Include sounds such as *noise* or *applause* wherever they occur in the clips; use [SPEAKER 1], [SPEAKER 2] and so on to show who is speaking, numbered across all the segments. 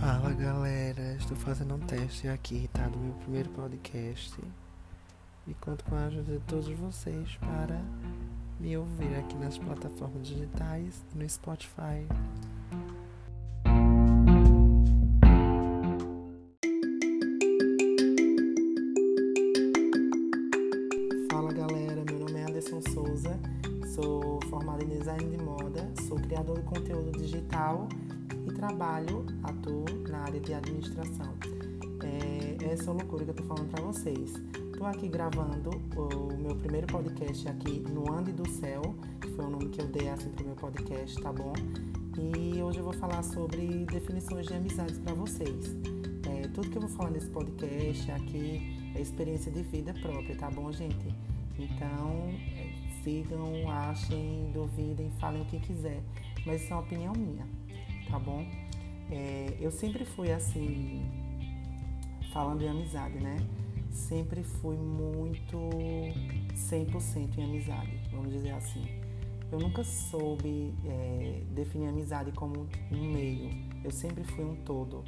[SPEAKER 1] Fala galera, estou fazendo um teste aqui, tá? Do meu primeiro podcast. E conto com a ajuda de todos vocês para me ouvir aqui nas plataformas digitais e no Spotify. Fala galera, meu nome é Anderson Souza, sou formado em design de moda, sou criador de conteúdo digital trabalho, atuo na área de administração. É essa loucura que eu tô falando para vocês. Tô aqui gravando o meu primeiro podcast aqui no Ande do Céu, que foi o nome que eu dei assim pro meu podcast, tá bom? E hoje eu vou falar sobre definições de amizades para vocês. É, tudo que eu vou falar nesse podcast aqui é experiência de vida própria, tá bom, gente? Então, é, sigam, achem, duvidem, falem o que quiser, mas isso é uma opinião minha tá bom? É, eu sempre fui assim, falando em amizade, né? Sempre fui muito 100% em amizade, vamos dizer assim. Eu nunca soube é, definir amizade como um meio, eu sempre fui um todo.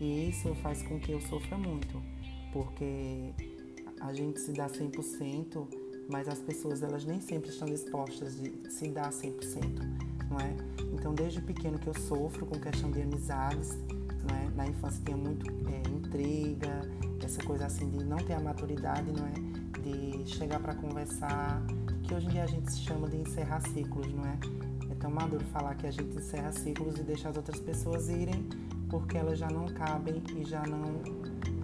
[SPEAKER 1] E isso faz com que eu sofra muito, porque a gente se dá 100%, mas as pessoas elas nem sempre estão dispostas de se dar 100% não é? Então, desde pequeno que eu sofro com questão de amizades, não é? Na infância tinha muito é, intriga, essa coisa assim de não ter a maturidade, não é? De chegar para conversar, que hoje em dia a gente se chama de encerrar ciclos, não é? É tão maduro falar que a gente encerra ciclos e deixa as outras pessoas irem porque elas já não cabem e já não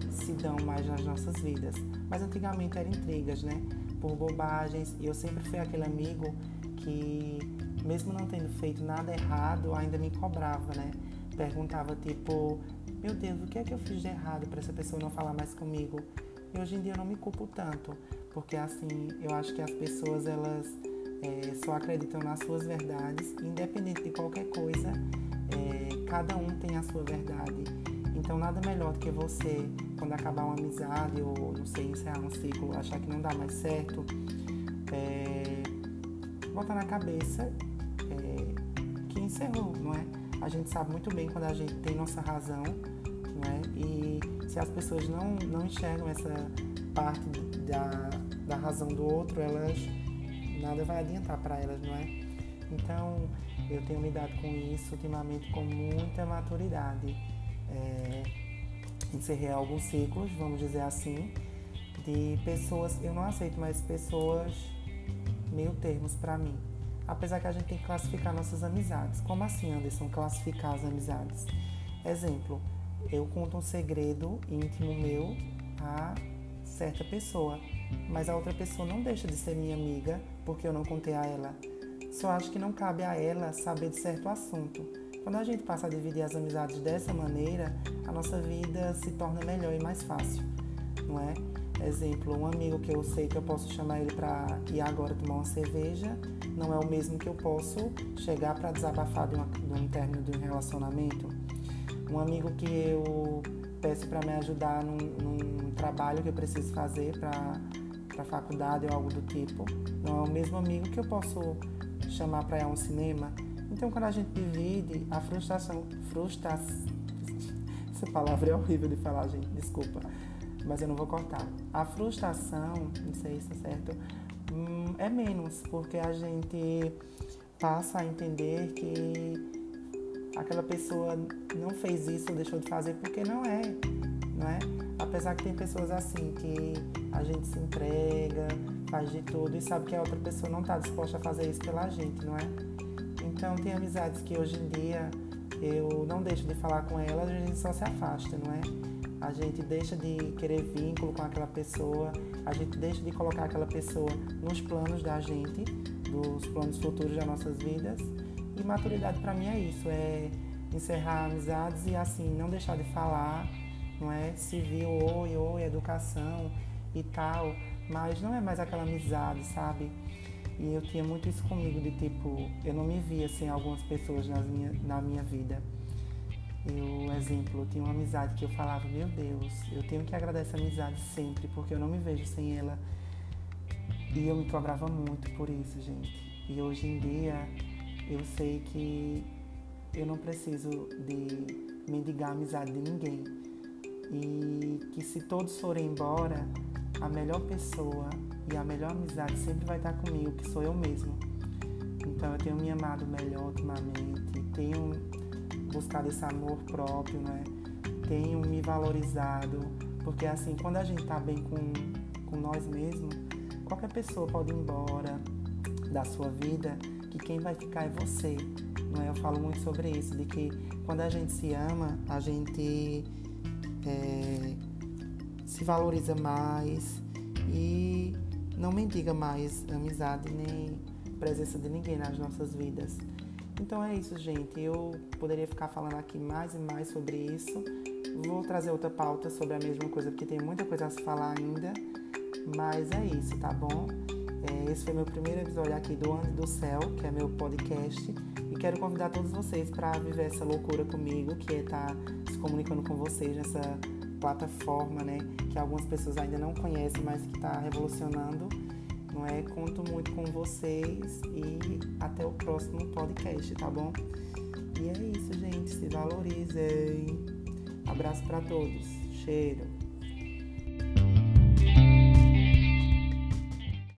[SPEAKER 1] se dão mais nas nossas vidas. Mas antigamente eram intrigas, né? Por bobagens. E eu sempre fui aquele amigo que mesmo não tendo feito nada errado, ainda me cobrava, né? Perguntava tipo, meu Deus, o que é que eu fiz de errado para essa pessoa não falar mais comigo? E hoje em dia eu não me culpo tanto, porque assim, eu acho que as pessoas elas é, só acreditam nas suas verdades, independente de qualquer coisa, é, cada um tem a sua verdade. Então nada melhor do que você, quando acabar uma amizade ou não sei, encerrar um ciclo, achar que não dá mais certo, é, botar na cabeça encerrou, não é? A gente sabe muito bem quando a gente tem nossa razão, não é? E se as pessoas não, não enxergam essa parte da, da razão do outro, elas nada vai adiantar para elas, não é? Então, eu tenho me dado com isso ultimamente com muita maturidade. É, encerrei alguns ciclos, vamos dizer assim, de pessoas, eu não aceito mais pessoas meio termos para mim apesar que a gente tem que classificar nossas amizades. Como assim, Anderson, classificar as amizades? Exemplo, eu conto um segredo íntimo meu a certa pessoa, mas a outra pessoa não deixa de ser minha amiga porque eu não contei a ela. Só acho que não cabe a ela saber de certo assunto. Quando a gente passa a dividir as amizades dessa maneira, a nossa vida se torna melhor e mais fácil, não é? Exemplo, um amigo que eu sei que eu posso chamar ele para ir agora tomar uma cerveja, não é o mesmo que eu posso chegar para desabafar de, uma, de um término de um relacionamento. Um amigo que eu peço para me ajudar num, num, trabalho que eu preciso fazer para a faculdade ou algo do tipo, não é o mesmo amigo que eu posso chamar para ir a um cinema. Então, quando a gente divide, a frustração, frustração, *laughs* essa palavra é horrível de falar, gente, desculpa mas eu não vou cortar. A frustração, não sei se é certo, hum, é menos, porque a gente passa a entender que aquela pessoa não fez isso ou deixou de fazer porque não é, não é? Apesar que tem pessoas assim que a gente se entrega, faz de tudo e sabe que a outra pessoa não está disposta a fazer isso pela gente, não é? Então tem amizades que hoje em dia eu não deixo de falar com elas, a gente só se afasta, não é? A gente deixa de querer vínculo com aquela pessoa, a gente deixa de colocar aquela pessoa nos planos da gente, dos planos futuros das nossas vidas. E maturidade para mim é isso, é encerrar amizades e assim não deixar de falar, não é civil, oi, oi, educação e tal, mas não é mais aquela amizade, sabe? E eu tinha muito isso comigo de tipo, eu não me via sem algumas pessoas na minha, na minha vida. Eu, exemplo, eu tinha uma amizade que eu falava, meu Deus, eu tenho que agradecer a amizade sempre, porque eu não me vejo sem ela. E eu me cobrava muito por isso, gente. E hoje em dia eu sei que eu não preciso de mendigar a amizade de ninguém. E que se todos forem embora, a melhor pessoa e a melhor amizade sempre vai estar comigo, que sou eu mesmo. Então eu tenho me amado melhor ultimamente, tenho buscado esse amor próprio, né? tenho me valorizado, porque assim, quando a gente está bem com, com nós mesmos, qualquer pessoa pode ir embora da sua vida, que quem vai ficar é você. Não é? Eu falo muito sobre isso, de que quando a gente se ama, a gente é, se valoriza mais e não mendiga mais amizade nem presença de ninguém nas nossas vidas. Então é isso, gente. Eu poderia ficar falando aqui mais e mais sobre isso. Vou trazer outra pauta sobre a mesma coisa, porque tem muita coisa a se falar ainda. Mas é isso, tá bom? É, esse foi meu primeiro episódio aqui do Anjo do Céu, que é meu podcast. E quero convidar todos vocês para viver essa loucura comigo, que é estar tá se comunicando com vocês nessa plataforma, né? Que algumas pessoas ainda não conhecem, mas que está revolucionando. Não é? Conto muito com vocês e até o próximo podcast, tá bom? E é isso, gente. Se valorizem. Abraço para todos. Cheiro.